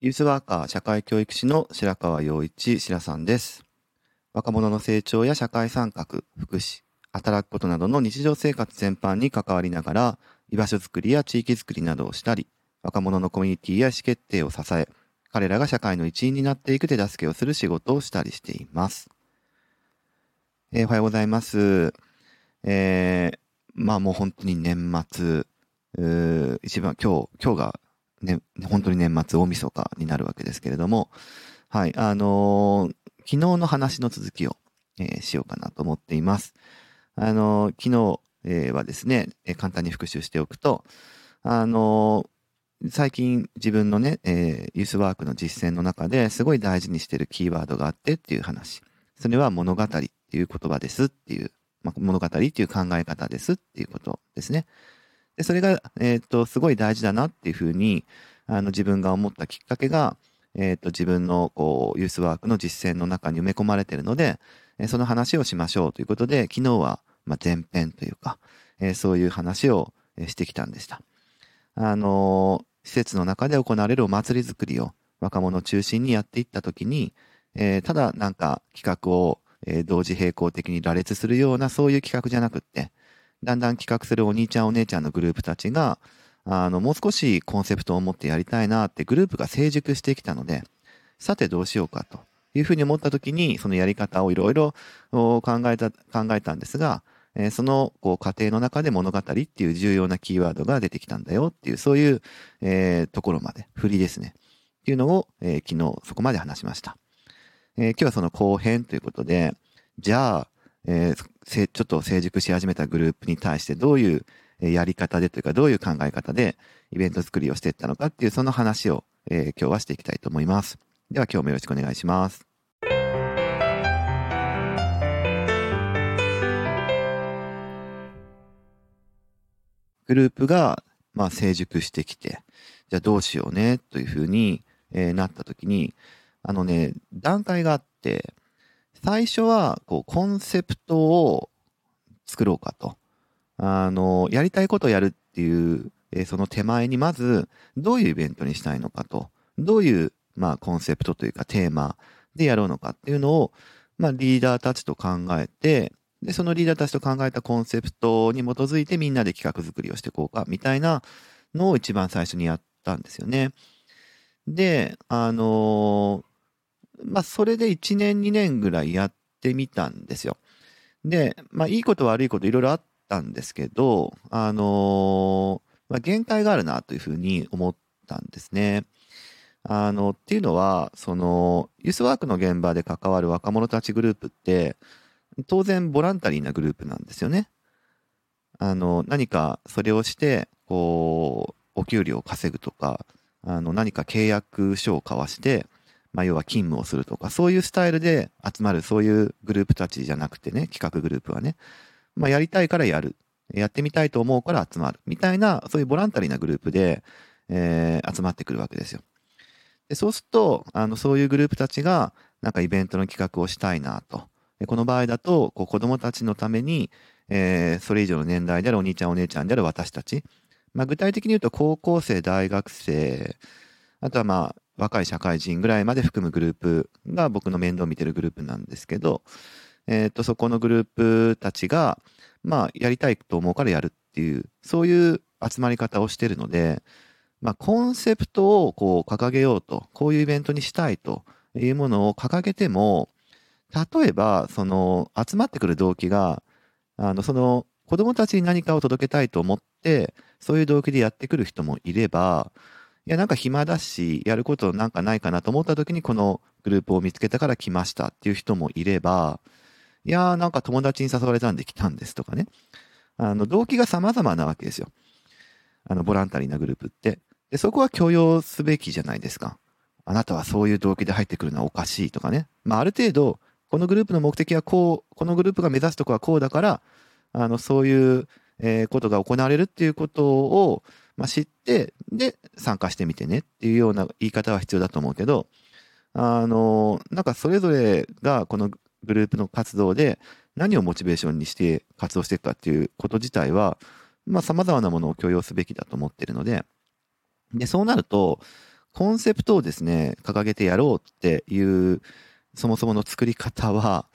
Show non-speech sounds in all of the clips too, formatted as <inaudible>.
ユースワーカー社会教育士の白川陽一白さんです。若者の成長や社会参画、福祉、働くことなどの日常生活全般に関わりながら、居場所づくりや地域づくりなどをしたり、若者のコミュニティや意思決定を支え、彼らが社会の一員になっていく手助けをする仕事をしたりしています。えー、おはようございます。えー、まあもう本当に年末、一番今日、今日が、ね、本当に年末大晦日になるわけですけれども、はい、あのー、昨日の話の続きを、えー、しようかなと思っています。あのー、昨日、えー、はですね、えー、簡単に復習しておくと、あの最近自分のね、えー、ユースワークの実践の中ですごい大事にしてるキーワードがあってっていう話。それは物語っていう言葉ですっていうまあ、物語っていう考え方ですっていうことですね。でそれが、えっ、と、すごい大事だなっていうふうに、あの、自分が思ったきっかけが、えっ、と、自分の、こう、ユースワークの実践の中に埋め込まれてるので、えー、その話をしましょうということで、昨日は、まあ、前編というか、えそういう話をしてきたんでした。あの施設の中で行われるお祭り作りを若者中心にやっていったときに、えただなんか企画をえー、同時並行的に羅列するようなそういう企画じゃなくって、だんだん企画するお兄ちゃんお姉ちゃんのグループたちが、あの、もう少しコンセプトを持ってやりたいなってグループが成熟してきたので、さてどうしようかというふうに思った時に、そのやり方をいろいろ考えた、考えたんですが、えー、そのこう過程の中で物語っていう重要なキーワードが出てきたんだよっていう、そういう、えー、ところまで、振りですね。っていうのを、えー、昨日そこまで話しました。えー、今日はその後編ということで、じゃあ、えー、ちょっと成熟し始めたグループに対してどういうやり方でというかどういう考え方でイベント作りをしていったのかっていうその話を、えー、今日はしていきたいと思います。では今日もよろしくお願いします。グループが、まあ、成熟してきて、じゃあどうしようねというふうに、えー、なった時に、あのね、段階があって、最初は、こう、コンセプトを作ろうかと。あの、やりたいことをやるっていう、えー、その手前にまず、どういうイベントにしたいのかと。どういう、まあ、コンセプトというかテーマでやろうのかっていうのを、まあ、リーダーたちと考えて、で、そのリーダーたちと考えたコンセプトに基づいてみんなで企画作りをしていこうか、みたいなのを一番最初にやったんですよね。で、あのまあ、それで1年、2年ぐらいやってみたんですよ。で、まあ、いいこと悪いこといろいろあったんですけど、あのー、まあ、限界があるなというふうに思ったんですね。あの、っていうのは、その、ユースワークの現場で関わる若者たちグループって、当然ボランタリーなグループなんですよね。あの、何かそれをして、こう、お給料を稼ぐとか、あの、何か契約書を交わして、まあ、要は勤務をするとか、そういうスタイルで集まる、そういうグループたちじゃなくてね、企画グループはね、まあ、やりたいからやる。やってみたいと思うから集まる。みたいな、そういうボランタリーなグループで、えー、集まってくるわけですよ。でそうすると、あの、そういうグループたちが、なんかイベントの企画をしたいなと。でこの場合だと、こう子供たちのために、えー、それ以上の年代であるお兄ちゃんお姉ちゃんである私たち。まあ、具体的に言うと、高校生、大学生、あとはまあ、若い社会人ぐらいまで含むグループが僕の面倒を見てるグループなんですけど、え、ー、と、そこのグループたちが、まあ、やりたいと思うからやるっていう、そういう集まり方をしてるので、まあ、コンセプトをこう掲げようと、こういうイベントにしたいというものを掲げても、例えば、その、集まってくる動機が、あの、その、子供たちに何かを届けたいと思って、そういう動機でやってくる人もいれば、いや、なんか暇だし、やることなんかないかなと思った時にこのグループを見つけたから来ましたっていう人もいれば、いやーなんか友達に誘われたんで来たんですとかね。あの、動機が様々なわけですよ。あの、ボランタリーなグループって。で、そこは許容すべきじゃないですか。あなたはそういう動機で入ってくるのはおかしいとかね。まあ、ある程度、このグループの目的はこう、このグループが目指すとこはこうだから、あの、そういう、えー、ことが行われるっていうことを、まあ、知って、で、参加してみてねっていうような言い方は必要だと思うけど、あの、なんかそれぞれがこのグループの活動で何をモチベーションにして活動していくかっていうこと自体は、まあ様々なものを許容すべきだと思ってるので、で、そうなると、コンセプトをですね、掲げてやろうっていう、そもそもの作り方は、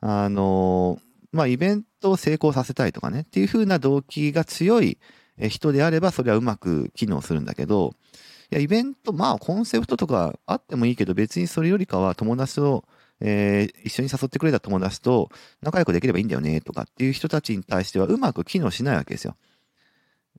あの、まあ、イベントを成功させたいとかね、っていう風な動機が強い人であれば、それはうまく機能するんだけど、いや、イベント、まあ、コンセプトとかあってもいいけど、別にそれよりかは友達と、えー、一緒に誘ってくれた友達と仲良くできればいいんだよね、とかっていう人たちに対してはうまく機能しないわけですよ。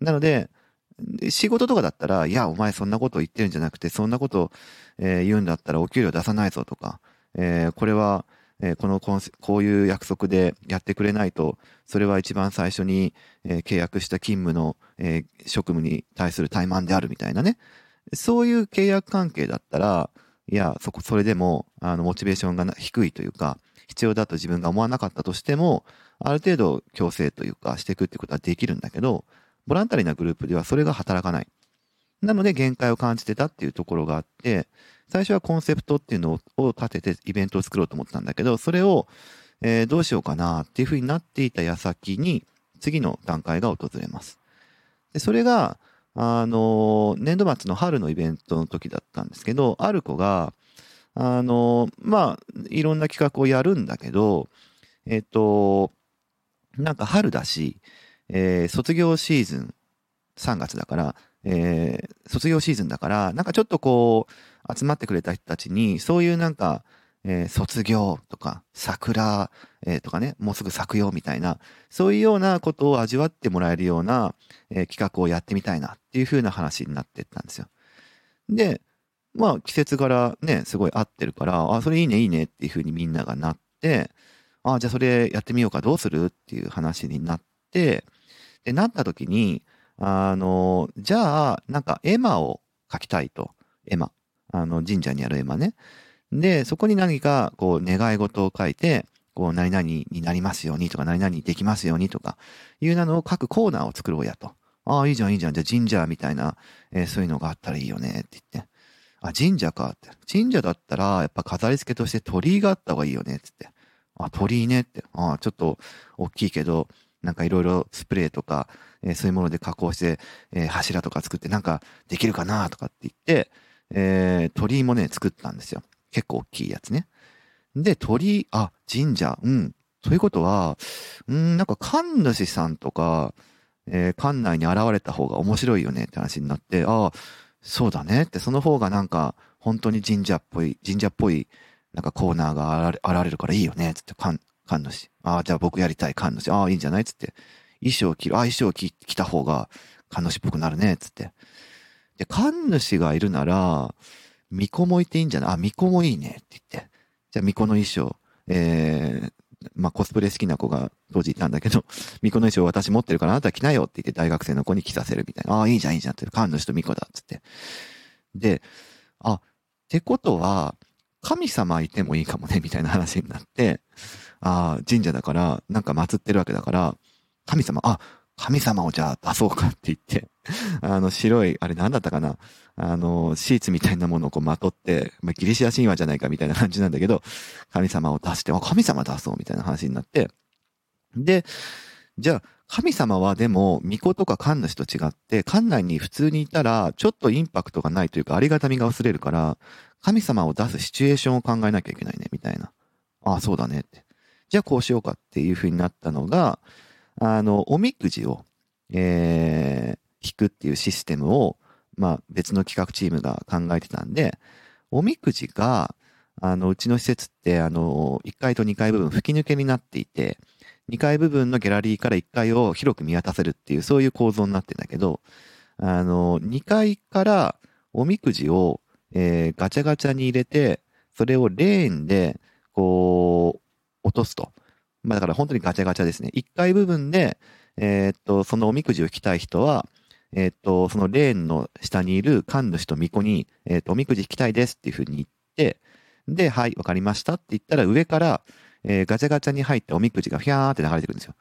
なので、仕事とかだったら、いや、お前そんなこと言ってるんじゃなくて、そんなこと、えー、言うんだったらお給料出さないぞとか、えー、これは、えー、このこういう約束でやってくれないと、それは一番最初に、えー、契約した勤務の、えー、職務に対する怠慢であるみたいなね。そういう契約関係だったら、いや、そこ、それでも、あの、モチベーションが低いというか、必要だと自分が思わなかったとしても、ある程度強制というかしていくってことはできるんだけど、ボランタリーなグループではそれが働かない。なので限界を感じてたっていうところがあって、最初はコンセプトっていうのを立ててイベントを作ろうと思ったんだけど、それを、えー、どうしようかなっていうふうになっていた矢先に、次の段階が訪れます。で、それが、あの、年度末の春のイベントの時だったんですけど、ある子が、あの、まあ、いろんな企画をやるんだけど、えっと、なんか春だし、えー、卒業シーズン、3月だから、えー、卒業シーズンだから、なんかちょっとこう、集まってくれた人たちに、そういうなんか、えー、卒業とか、桜、えー、とかね、もうすぐ咲くよみたいな、そういうようなことを味わってもらえるような、えー、企画をやってみたいなっていう風な話になってったんですよ。で、まあ季節柄ね、すごい合ってるから、あ、それいいねいいねっていう風にみんながなって、あ、じゃあそれやってみようかどうするっていう話になって、で、なった時に、あの、じゃあ、なんか絵馬を描きたいと。絵馬。あの、神社にある絵馬ね。で、そこに何か、こう、願い事を書いて、こう、何々になりますようにとか、何々できますようにとか、いうなのを書くコーナーを作ろうやと。ああ、いいじゃん、いいじゃん。じゃあ神社みたいな、えー、そういうのがあったらいいよね、って言って。あ、神社かって。神社だったら、やっぱ飾り付けとして鳥居があった方がいいよね、っつって。あ、鳥居ねって。ああ、ちょっと大きいけど、なんかいろいろスプレーとか、えー、そういうもので加工して、えー、柱とか作ってなんかできるかなとかって言って、えー、鳥居もね、作ったんですよ。結構大きいやつね。で、鳥居、あ、神社、うん。ということは、うん、なんか神主さんとか、えー、館内に現れた方が面白いよねって話になって、ああ、そうだねって、その方がなんか、本当に神社っぽい、神社っぽい、なんかコーナーが現れるからいいよね、つって、神主。ああ、じゃあ僕やりたい神主。ああ、いいんじゃない？つって。衣装を着る。ああ、衣装を着た方が神主っぽくなるね。つって。で、神主がいるなら、巫女もいていいんじゃない？あ、巫女もいいね。って言って。じゃあ巫女の衣装、えー、まあ、コスプレ好きな子が当時いたんだけど、<laughs> 巫女の衣装私持ってるからあなた着なよって言って大学生の子に着させるみたいな。ああ、いいじゃんいいじゃんって。神主と巫女だ。つって。で、あ、ってことは、神様いてもいいかもね、みたいな話になって、ああ、神社だから、なんか祀ってるわけだから、神様、あ、神様をじゃあ出そうかって言って、<laughs> あの白い、あれなんだったかな、あの、シーツみたいなものをこうまとって、まあ、ギリシア神話じゃないかみたいな感じなんだけど、神様を出して、あ、神様出そうみたいな話になって、で、じゃあ、神様はでも、巫女とか神主と違って、館内に普通にいたら、ちょっとインパクトがないというか、ありがたみが薄れるから、神様を出すシチュエーションを考えなきゃいけないね、みたいな。ああ、そうだねって。じゃあこうしようかっていう風になったのが、あの、おみくじを、えー、引くっていうシステムを、まあ別の企画チームが考えてたんで、おみくじが、あの、うちの施設って、あの、1階と2階部分吹き抜けになっていて、2階部分のギャラリーから1階を広く見渡せるっていう、そういう構造になってんだけど、あの、2階からおみくじを、えー、ガチャガチャに入れて、それをレーンで、こう、落とすと。まあだから本当にガチャガチャですね。1階部分で、えー、っと、そのおみくじを引きたい人は、えー、っと、そのレーンの下にいる神主と巫女に、えー、っと、おみくじ引きたいですっていうふうに言って、で、はい、わかりましたって言ったら上から、えー、ガチャガチャに入ったおみくじがひゃーって流れてくるんですよ。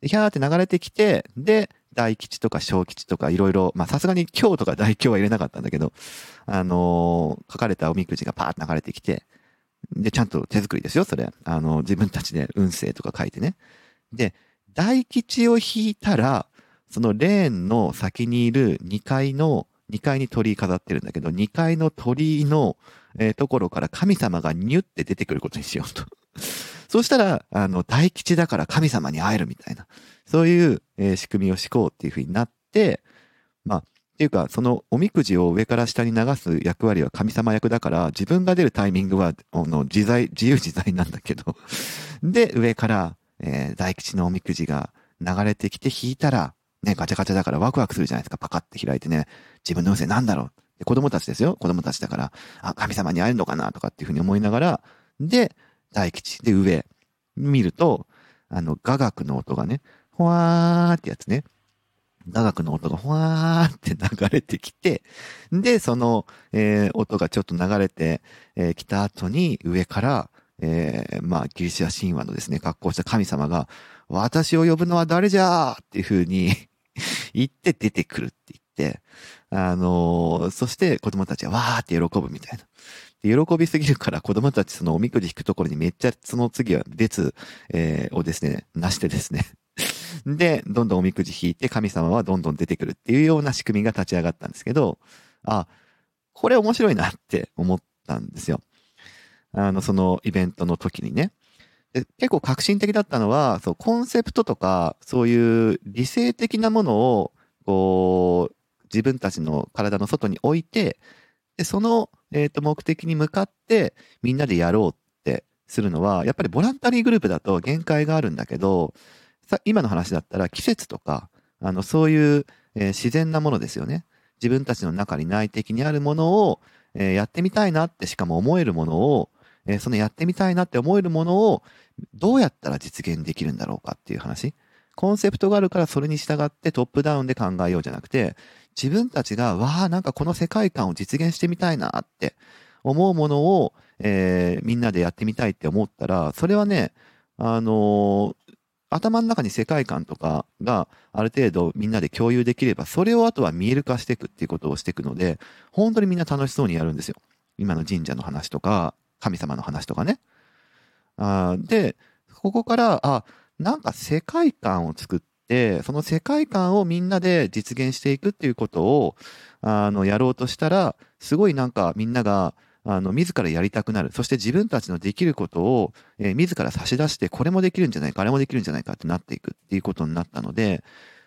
で、ひゃーって流れてきて、で、大吉とか小吉とかいろいろ、まあさすがに今日とか大凶は入れなかったんだけど、あのー、書かれたおみくじがパーって流れてきて、で、ちゃんと手作りですよ、それ。あの、自分たちで運勢とか書いてね。で、大吉を引いたら、そのレーンの先にいる2階の2階に鳥居飾ってるんだけど、2階の鳥居の、えー、ところから神様がニュって出てくることにしようと。そうしたら、あの、大吉だから神様に会えるみたいな、そういう、えー、仕組みを敷こうっていうふうになって、まあ、っていうか、そのおみくじを上から下に流す役割は神様役だから、自分が出るタイミングは、あの、自在、自由自在なんだけど。<laughs> で、上から、えー、大吉のおみくじが流れてきて引いたら、ね、ガチャガチャだからワクワクするじゃないですか。パカって開いてね、自分の運勢なんだろう。で子供たちですよ。子供たちだから、あ、神様に会えるのかなとかっていうふうに思いながら、で、大吉で上、見ると、あの、雅楽の音がね、ほわーってやつね。雅楽の音がほわーって流れてきて、で、その、えー、音がちょっと流れてき、えー、た後に上から、えー、まあ、ギリシア神話のですね、格好した神様が、私を呼ぶのは誰じゃーっていう風に <laughs> 言って出てくるって言って、あの、そして子供たちはわーって喜ぶみたいな。喜びすぎるから子供たちそのおみくじ引くところにめっちゃその次は列、えー、をですね、なしてですね。<laughs> で、どんどんおみくじ引いて神様はどんどん出てくるっていうような仕組みが立ち上がったんですけど、あ、これ面白いなって思ったんですよ。あの、そのイベントの時にね。で結構革新的だったのは、そう、コンセプトとか、そういう理性的なものを、こう、自分たちの体の外に置いて、で、その、え、ー、と、目的に向かってみんなでやろうってするのは、やっぱりボランタリーグループだと限界があるんだけど、さ、今の話だったら季節とか、あの、そういう、えー、自然なものですよね。自分たちの中に内的にあるものを、えー、やってみたいなってしかも思えるものを、えー、そのやってみたいなって思えるものをどうやったら実現できるんだろうかっていう話。コンセプトがあるからそれに従ってトップダウンで考えようじゃなくて、自分たちが、わあ、なんかこの世界観を実現してみたいなって思うものを、えー、みんなでやってみたいって思ったら、それはね、あのー、頭の中に世界観とかがある程度みんなで共有できれば、それをあとは見える化していくっていうことをしていくので、本当にみんな楽しそうにやるんですよ。今の神社の話とか、神様の話とかね。あで、ここから、あ、なんか世界観を作っ、その世界観をみんなで実現していくっていうことを、あの、やろうとしたら、すごいなんかみんなが、あの、自らやりたくなる。そして自分たちのできることを、えー、自ら差し出して、これもできるんじゃないか、あれもできるんじゃないかってなっていくっていうことになったので、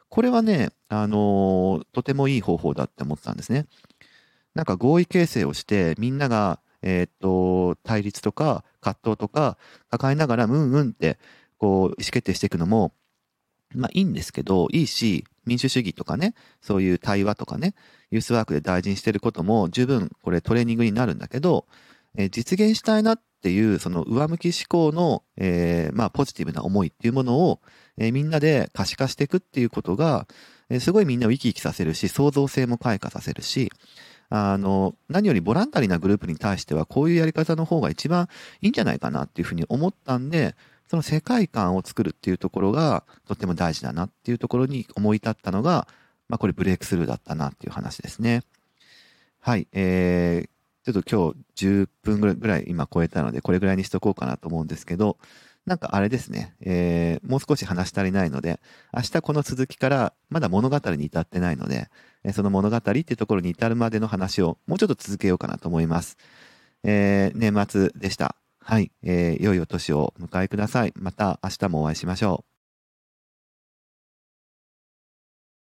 これはね、あのー、とてもいい方法だって思ったんですね。なんか合意形成をして、みんなが、えー、っと、対立とか葛藤とか抱えながら、うんうんって、こう、意思決定していくのも、まあいいんですけど、いいし、民主主義とかね、そういう対話とかね、ユースワークで大事にしてることも十分これトレーニングになるんだけど、えー、実現したいなっていうその上向き思考の、えー、まあポジティブな思いっていうものを、えー、みんなで可視化していくっていうことが、え、すごいみんなを生き生きさせるし、創造性も開花させるし、あの、何よりボランタリーなグループに対してはこういうやり方の方が一番いいんじゃないかなっていうふうに思ったんで、その世界観を作るっていうところがとっても大事だなっていうところに思い立ったのが、まあこれブレイクスルーだったなっていう話ですね。はい。えー、ちょっと今日10分ぐらい今超えたので、これぐらいにしとこうかなと思うんですけど、なんかあれですね、えー、もう少し話し足りないので、明日この続きからまだ物語に至ってないので、その物語っていうところに至るまでの話をもうちょっと続けようかなと思います。えー、年末でした。はい、えー、良いお年をお迎えください。また明日もお会いしましょう。